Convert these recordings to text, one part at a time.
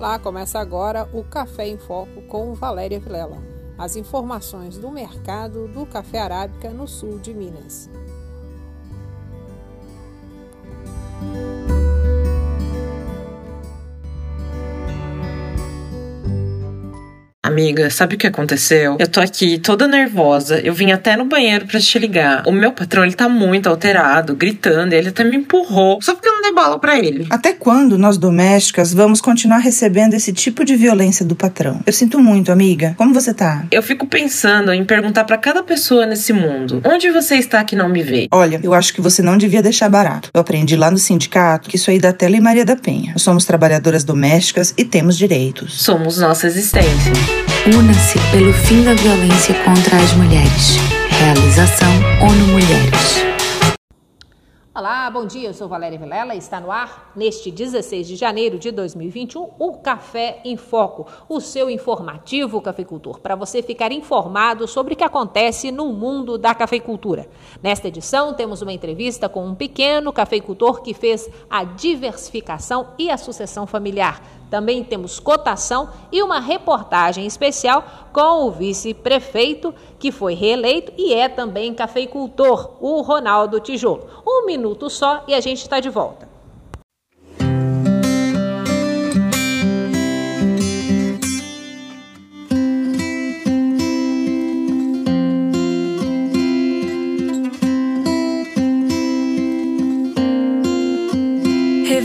Olá, começa agora o Café em Foco com Valéria Vilela. As informações do mercado do café arábica no sul de Minas. Amiga, sabe o que aconteceu? Eu tô aqui toda nervosa. Eu vim até no banheiro para te ligar. O meu patrão, ele tá muito alterado, gritando. Ele até me empurrou. Só porque eu não dei bola pra ele. Até quando nós domésticas vamos continuar recebendo esse tipo de violência do patrão? Eu sinto muito, amiga. Como você tá? Eu fico pensando em perguntar para cada pessoa nesse mundo: onde você está que não me vê? Olha, eu acho que você não devia deixar barato. Eu aprendi lá no sindicato que isso aí dá tela e Maria da Penha. Nós somos trabalhadoras domésticas e temos direitos. Somos nossa existência. Una-se pelo fim da violência contra as mulheres. Realização ONU Mulheres. Olá, bom dia. Eu sou Valéria Vilela e está no ar, neste 16 de janeiro de 2021, o Café em Foco, o seu informativo cafeicultor, para você ficar informado sobre o que acontece no mundo da cafeicultura. Nesta edição, temos uma entrevista com um pequeno cafeicultor que fez a diversificação e a sucessão familiar também temos cotação e uma reportagem especial com o vice-prefeito, que foi reeleito e é também cafeicultor, o Ronaldo Tijolo. Um minuto só e a gente está de volta.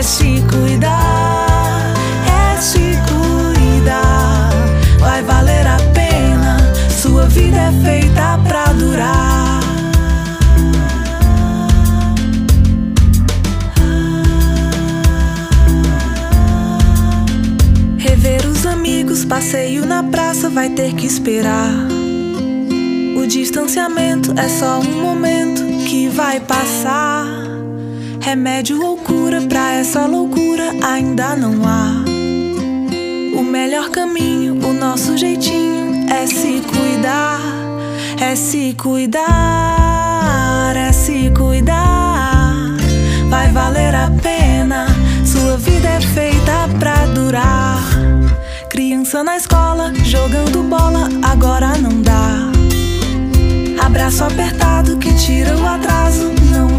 é se cuidar, é se cuidar. Vai valer a pena, sua vida é feita pra durar. Rever os amigos, passeio na praça, vai ter que esperar. O distanciamento é só um momento que vai passar. Remédio ou cura pra essa loucura ainda não há. O melhor caminho, o nosso jeitinho é se cuidar, é se cuidar, é se cuidar. Vai valer a pena, sua vida é feita pra durar. Criança na escola, jogando bola, agora não dá. Abraço apertado que tira o atraso,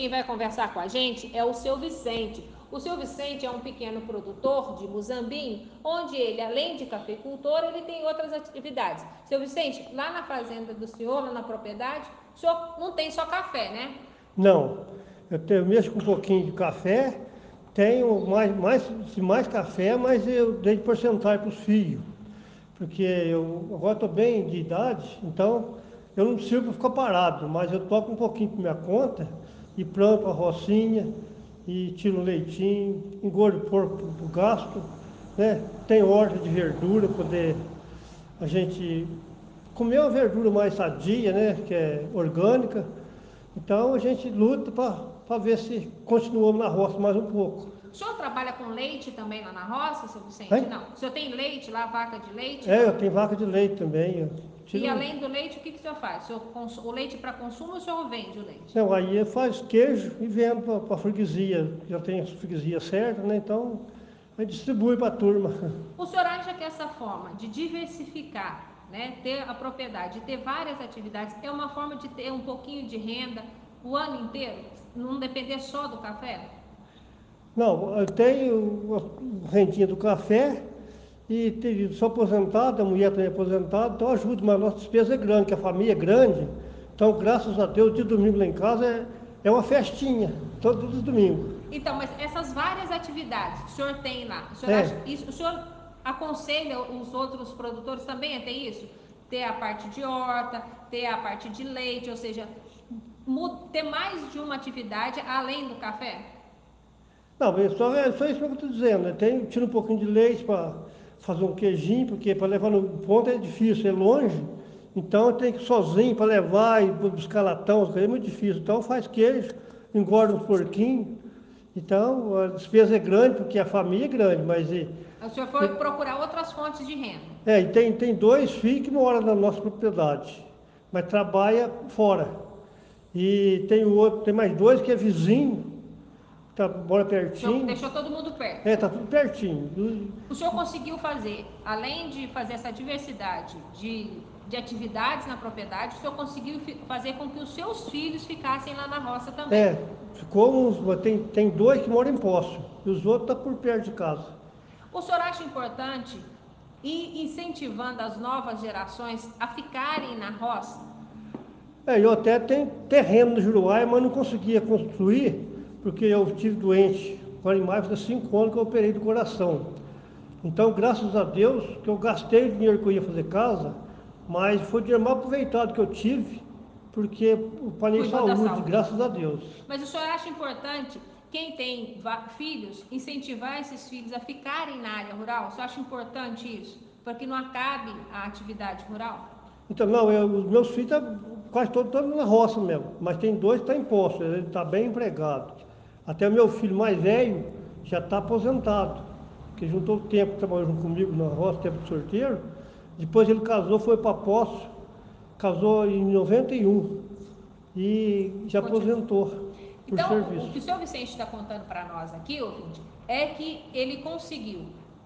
quem vai conversar com a gente é o seu Vicente. O seu Vicente é um pequeno produtor de Muzambinho, onde ele, além de cafeicultor, ele tem outras atividades. Seu Vicente, lá na fazenda do senhor, lá na propriedade, o senhor não tem só café, né? Não. Eu, tenho, mexo com um pouquinho de café, tenho mais, mais, mais café, mas eu dei de porcentagem para os filhos. Porque eu agora estou bem de idade, então eu não sirvo para ficar parado, mas eu toco um pouquinho por minha conta e planto a rocinha e tiro um leitinho, engordo o porco para o gasto, né? Tem horta de verdura, poder a gente comer uma verdura mais sadia, né? Que é orgânica. Então a gente luta para ver se continuamos na roça mais um pouco. O senhor trabalha com leite também lá na roça, seu Vicente? Hein? Não. O senhor tem leite lá, vaca de leite? É, eu tenho vaca de leite também. E além do leite, o que, que o senhor faz? O, senhor cons- o leite para consumo ou o senhor vende o leite? Não, aí faz queijo e vendo para a freguesia. Já tem a freguesia certa, né? Então, aí distribui para a turma. O senhor acha que essa forma de diversificar, né, ter a propriedade, ter várias atividades, é uma forma de ter um pouquinho de renda o ano inteiro? Não depender só do café? Não, eu tenho a rendinha do café e te- sou aposentado, a mulher também é aposentada, então ajudo, mas a nossa despesa é grande, que a família é grande. Então, graças a Deus, de domingo lá em casa é, é uma festinha, todos os domingos. Então, mas essas várias atividades que o senhor tem lá, o senhor, É. acha- isso- o senhor aconselha os outros produtores também a ter isso? Ter a parte de horta, ter a parte de leite, ou seja, ter mais de uma atividade além do café? Não, só, é só isso que eu estou dizendo. né? Tem, tira um pouquinho de leite para fazer um queijinho, porque para levar no ponto é difícil, é longe. Então eu tenho que ir sozinho para levar e buscar latão, é muito difícil. Então faz queijo, engorda uns porquinhos. Então a despesa é grande, porque a família é grande, mas e, O senhor foi procurar outras fontes de renda. é, e tem, tem dois filhos que moram na nossa propriedade, mas trabalha fora. E tem o outro, tem mais dois que é vizinho, tá, senhor pertinho. deixou todo mundo perto. É, tá tudo pertinho. O senhor conseguiu fazer, além de fazer essa diversidade de, de atividades na propriedade, o senhor conseguiu fazer com que os seus filhos ficassem lá na roça também. É, ficou uns. Tem, tem dois que moram em Poço e os outros estão por perto de casa. O senhor acha importante ir incentivando as novas gerações a ficarem na roça? É, eu até tenho terreno no Juruá, mas não conseguia construir, porque eu estive doente. Em maio faz cinco anos que eu operei do coração. Então, graças a Deus, que eu gastei o dinheiro que eu ia fazer casa, mas foi o dinheiro mal aproveitado que eu tive, porque o panei saúde, saúde. graças a Deus. Mas o senhor acha importante quem tem filhos incentivar esses filhos a ficarem na área rural? O senhor acha importante isso? Para que não acabe a atividade rural? Então, não, eu- os meus filhos estão quase todos estão na roça mesmo, mas tem dois que estão em posto, ele está bem empregado. Até meu filho mais velho já está aposentado, que juntou o tempo que trabalhou junto comigo na roça, tempo de sorteiro. Depois ele casou, foi para Poço, casou em 91 e já Continua. aposentou por Então, serviço. o que o senhor Vicente está contando para nós aqui, ouvinte, é que ele conseguiu,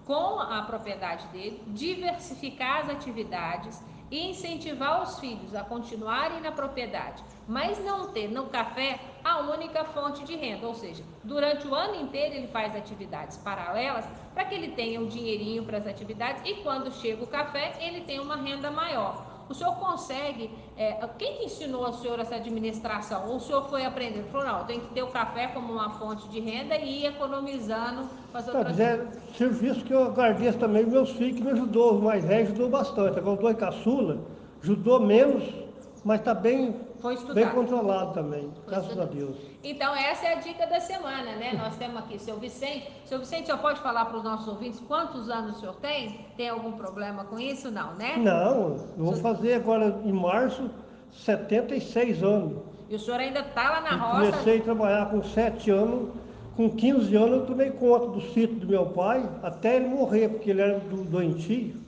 com a propriedade dele, diversificar as atividades e incentivar os filhos a continuarem na propriedade, mas não ter no café a única fonte de renda, ou seja, durante o ano inteiro ele faz atividades paralelas para que ele tenha um dinheirinho para as atividades e quando chega o café ele tem uma renda maior. O senhor consegue, é, quem que ensinou ao senhor essa administração? Ou o senhor foi aprendendo? Falou, não, tem que ter o café como uma fonte de renda e ir economizando as Tá, outras mas é serviço que eu agradeço também meus filhos que me ajudou, os mais velhos ajudou bastante. Agora o dois caçula ajudou menos, mas está bem, Foi estudado. bem controlado também, graças a. Deus. Então, essa é a dica da semana, né? Nós temos aqui seu Vicente. Seu Vicente, senhor pode falar para os nossos ouvintes quantos anos o senhor tem? Tem algum problema com isso? Não, né? Não, eu vou fazer agora em março 76 anos. E o senhor ainda está lá na Eu roça. comecei a trabalhar com 7 anos, com 15 anos eu tomei conta do sítio do meu pai, até ele morrer, porque ele era do, doentio.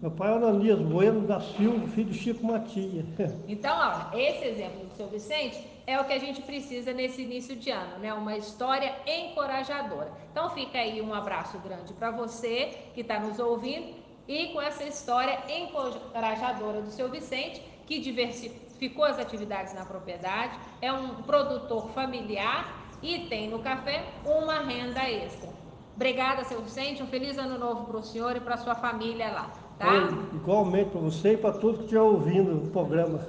Meu pai é Ananias Bueno da Silva, filho do Chico Matia. Então, ó, esse exemplo do seu Vicente é o que a gente precisa nesse início de ano, né? Uma história encorajadora. Então, fica aí um abraço grande para você que está nos ouvindo e com essa história encorajadora do seu Vicente, que diversificou as atividades na propriedade, é um produtor familiar e tem no café uma renda extra. Obrigada, seu Vicente. Um feliz ano novo para o senhor e para sua família lá, tá? Igualmente para você e para todos que estiver ouvindo o programa.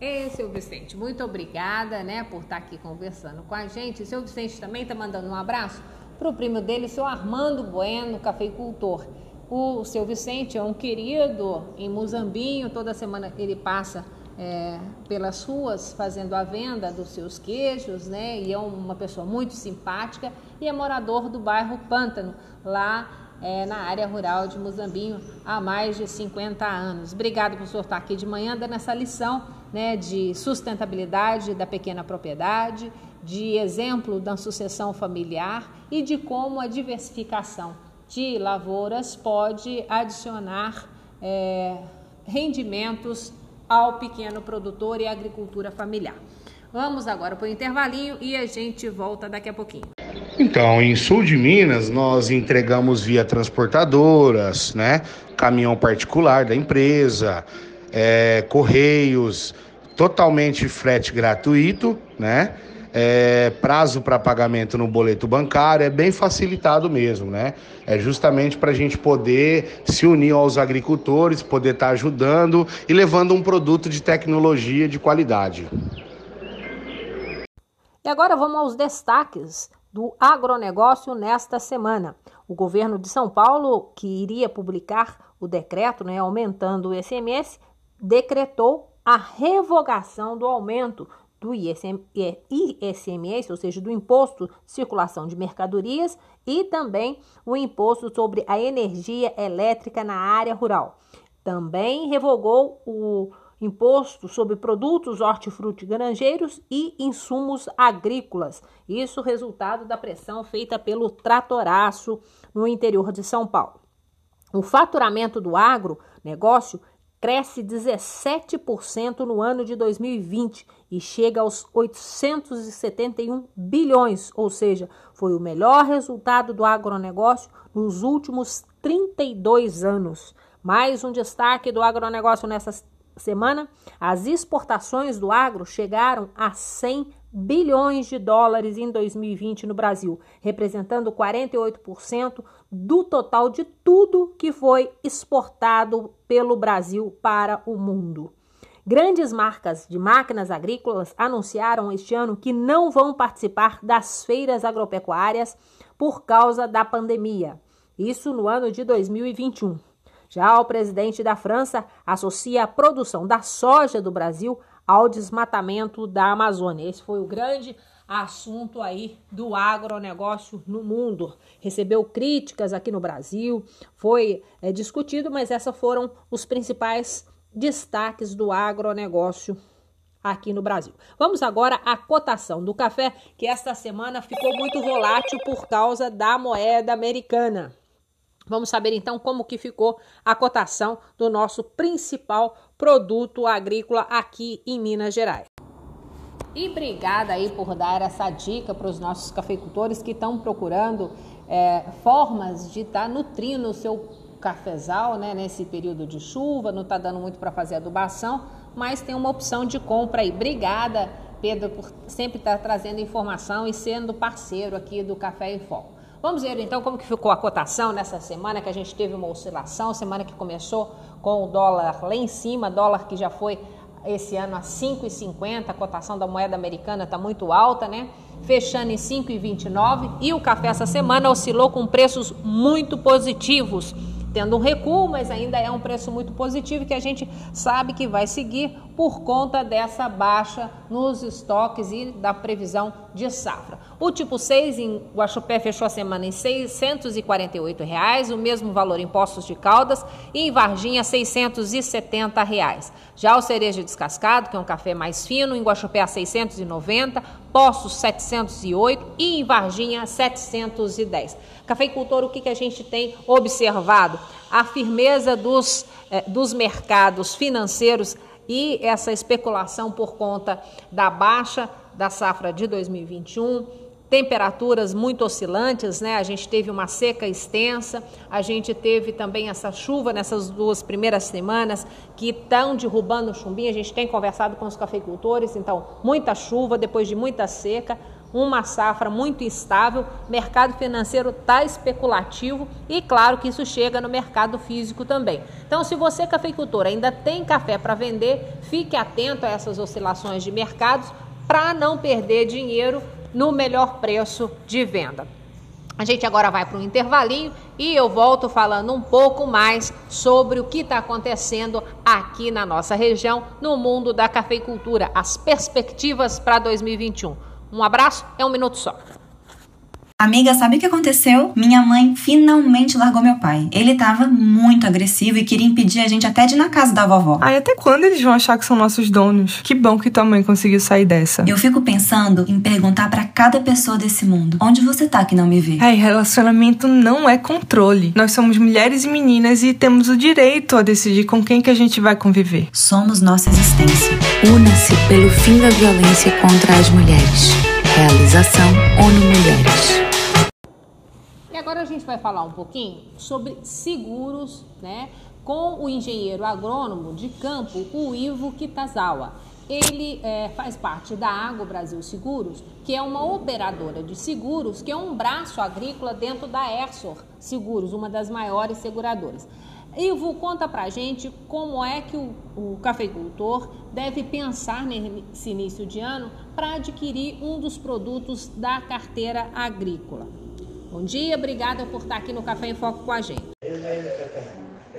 Ei, seu Vicente, muito obrigada, né, por estar aqui conversando com a gente. O seu Vicente também está mandando um abraço para o primo dele, seu Armando Bueno, cafeicultor. O seu Vicente é um querido em Muzambinho, toda semana ele passa é, pelas ruas fazendo a venda dos seus queijos, né? E é uma pessoa muito simpática e é morador do bairro Pântano, lá é, na área rural de Muzambinho há mais de 50 anos. Obrigado senhor estar aqui de manhã dando essa lição né, de sustentabilidade da pequena propriedade, de exemplo da sucessão familiar e de como a diversificação de lavouras pode adicionar é, rendimentos ao pequeno produtor e à agricultura familiar. Vamos agora para o intervalinho e a gente volta daqui a pouquinho. Então, em sul de Minas, nós entregamos via transportadoras, né? Caminhão particular da empresa, é, correios, totalmente frete gratuito, né? É, prazo para pagamento no boleto bancário é bem facilitado mesmo, né? É justamente para a gente poder se unir aos agricultores, poder estar tá ajudando e levando um produto de tecnologia de qualidade. E agora vamos aos destaques do agronegócio nesta semana. O governo de São Paulo, que iria publicar o decreto né, aumentando o ICMS, decretou a revogação do aumento do ISMS, ou seja, do Imposto de Circulação de Mercadorias e também o Imposto sobre a Energia Elétrica na área rural. Também revogou o Imposto sobre Produtos Hortifrutigranjeiros e Insumos Agrícolas. Isso resultado da pressão feita pelo tratoraço no interior de São Paulo. O faturamento do agronegócio cresce 17% no ano de 2020 e chega aos 871 bilhões, ou seja, foi o melhor resultado do agronegócio nos últimos 32 anos. Mais um destaque do agronegócio nessa semana: as exportações do agro chegaram a 100 bilhões de dólares em 2020 no Brasil, representando 48% do total de tudo que foi exportado pelo Brasil para o mundo. Grandes marcas de máquinas agrícolas anunciaram este ano que não vão participar das feiras agropecuárias por causa da pandemia. Isso no ano de 2021. Já o presidente da França associa a produção da soja do Brasil ao desmatamento da Amazônia. Esse foi o grande assunto aí do agronegócio no mundo. Recebeu críticas aqui no Brasil, foi é, discutido, mas essas foram os principais destaques do agronegócio aqui no Brasil. Vamos agora à cotação do café, que esta semana ficou muito volátil por causa da moeda americana. Vamos saber então como que ficou a cotação do nosso principal produto agrícola aqui em Minas Gerais. E obrigada aí por dar essa dica para os nossos cafeicultores que estão procurando é, formas de estar tá nutrindo o seu cafezal né, nesse período de chuva, não está dando muito para fazer adubação, mas tem uma opção de compra aí. Obrigada, Pedro, por sempre estar tá trazendo informação e sendo parceiro aqui do Café em Foco. Vamos ver então como que ficou a cotação nessa semana que a gente teve uma oscilação, semana que começou com o dólar lá em cima, dólar que já foi esse ano a 5,50, a cotação da moeda americana está muito alta, né? Fechando em 5,29 e o café essa semana oscilou com preços muito positivos tendo um recuo, mas ainda é um preço muito positivo que a gente sabe que vai seguir por conta dessa baixa nos estoques e da previsão de safra. O tipo 6 em Guaxupé fechou a semana em 648 reais, o mesmo valor em Poços de Caldas e em Varginha 670 reais. Já o cereja descascado, que é um café mais fino, em Guaxupé a 690, Poços 708 e em Varginha 710. Cafeicultor, o que, que a gente tem observado? A firmeza dos, eh, dos mercados financeiros e essa especulação por conta da baixa da safra de 2021 temperaturas muito oscilantes, né? A gente teve uma seca extensa, a gente teve também essa chuva nessas duas primeiras semanas que estão derrubando o chumbinho. A gente tem conversado com os cafeicultores, então, muita chuva depois de muita seca, uma safra muito instável, mercado financeiro está especulativo e claro que isso chega no mercado físico também. Então, se você cafeicultor ainda tem café para vender, fique atento a essas oscilações de mercados para não perder dinheiro no melhor preço de venda. A gente agora vai para um intervalinho e eu volto falando um pouco mais sobre o que está acontecendo aqui na nossa região, no mundo da cafeicultura, as perspectivas para 2021. Um abraço, é um minuto só. Amiga, sabe o que aconteceu? Minha mãe finalmente largou meu pai. Ele tava muito agressivo e queria impedir a gente até de ir na casa da vovó. Ai, até quando eles vão achar que são nossos donos? Que bom que tua mãe conseguiu sair dessa. Eu fico pensando em perguntar para cada pessoa desse mundo: onde você tá que não me vê? Ai, relacionamento não é controle. Nós somos mulheres e meninas e temos o direito a decidir com quem que a gente vai conviver. Somos nossa existência. Una-se pelo fim da violência contra as mulheres. Realização ONU Mulheres. Gente vai falar um pouquinho sobre seguros, né? Com o engenheiro agrônomo de campo, o Ivo Kitazawa. Ele é, faz parte da Agro Brasil Seguros, que é uma operadora de seguros, que é um braço agrícola dentro da Ersor Seguros, uma das maiores seguradoras. Ivo, conta pra gente como é que o, o cafeicultor deve pensar nesse início de ano para adquirir um dos produtos da carteira agrícola. Bom dia, obrigada por estar aqui no Café em Foco com a gente.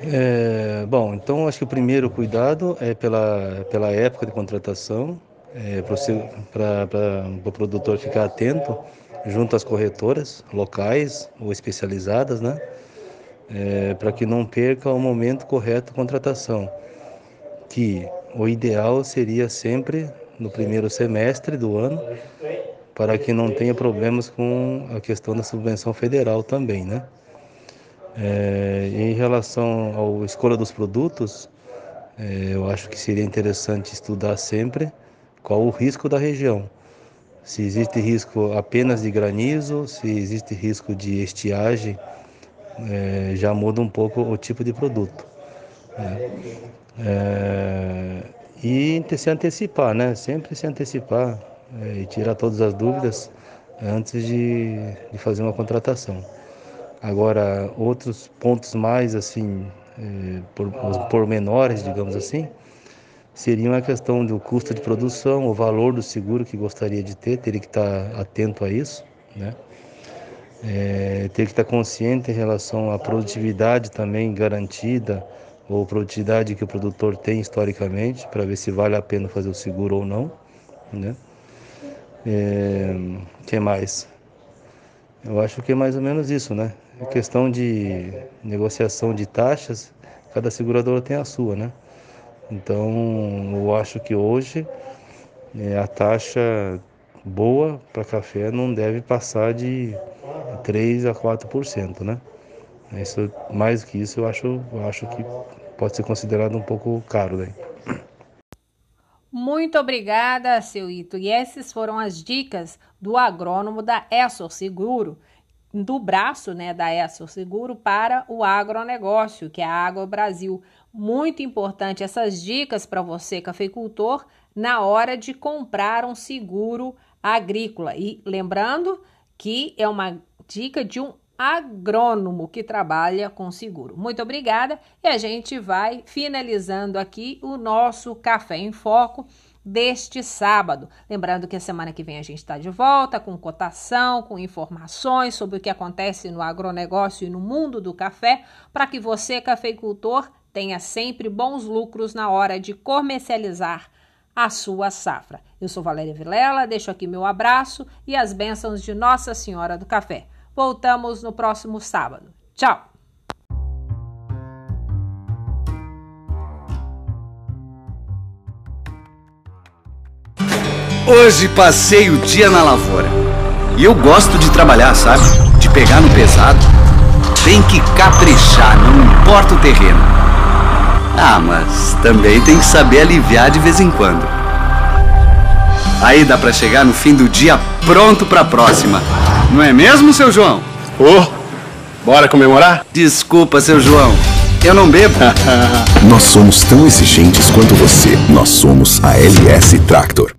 É, bom, então acho que o primeiro cuidado é pela, pela época de contratação, é, para o pro produtor ficar atento junto às corretoras locais ou especializadas, né? É, para que não perca o momento correto de contratação, que o ideal seria sempre no primeiro semestre do ano, para que não tenha problemas com a questão da subvenção federal também, né? É, em relação à escolha dos produtos, é, eu acho que seria interessante estudar sempre qual o risco da região. Se existe risco apenas de granizo, se existe risco de estiagem, é, já muda um pouco o tipo de produto. Né? É, e se antecipar, né? Sempre se antecipar é, e tirar todas as dúvidas antes de, de fazer uma contratação. Agora, outros pontos mais assim, é, por, pormenores, digamos assim, seriam a questão do custo de produção, o valor do seguro que gostaria de ter, teria que estar atento a isso, né? É, ter que estar consciente em relação à produtividade também garantida, ou produtividade que o produtor tem historicamente, para ver se vale a pena fazer o seguro ou não, né? É, que mais? Eu acho que é mais ou menos isso, né? A questão de negociação de taxas, cada seguradora tem a sua, né? Então, eu acho que hoje é, a taxa boa para café não deve passar de 3 a 4%, né? Isso, mais do que isso, eu acho, eu acho que pode ser considerado um pouco caro daí. Muito obrigada, seu Ito. E essas foram as dicas do agrônomo da Essor Seguro, do braço né, da Essor Seguro para o agronegócio, que é a Água Brasil. Muito importante essas dicas para você, cafeicultor, na hora de comprar um seguro agrícola. E lembrando que é uma dica de um agrônomo que trabalha com seguro. Muito obrigada e a gente vai finalizando aqui o nosso Café em Foco deste sábado. Lembrando que a semana que vem a gente está de volta com cotação, com informações sobre o que acontece no agronegócio e no mundo do café, para que você, cafeicultor, tenha sempre bons lucros na hora de comercializar a sua safra. Eu sou Valéria Vilela, deixo aqui meu abraço e as bênçãos de Nossa Senhora do Café. Voltamos no próximo sábado. Tchau! Hoje passei o dia na lavoura. E eu gosto de trabalhar, sabe? De pegar no pesado. Tem que caprichar, não importa o terreno. Ah, mas também tem que saber aliviar de vez em quando. Aí dá para chegar no fim do dia pronto para a próxima. Não é mesmo, seu João? Ô, oh, bora comemorar? Desculpa, seu João. Eu não bebo. Nós somos tão exigentes quanto você. Nós somos a LS Tractor.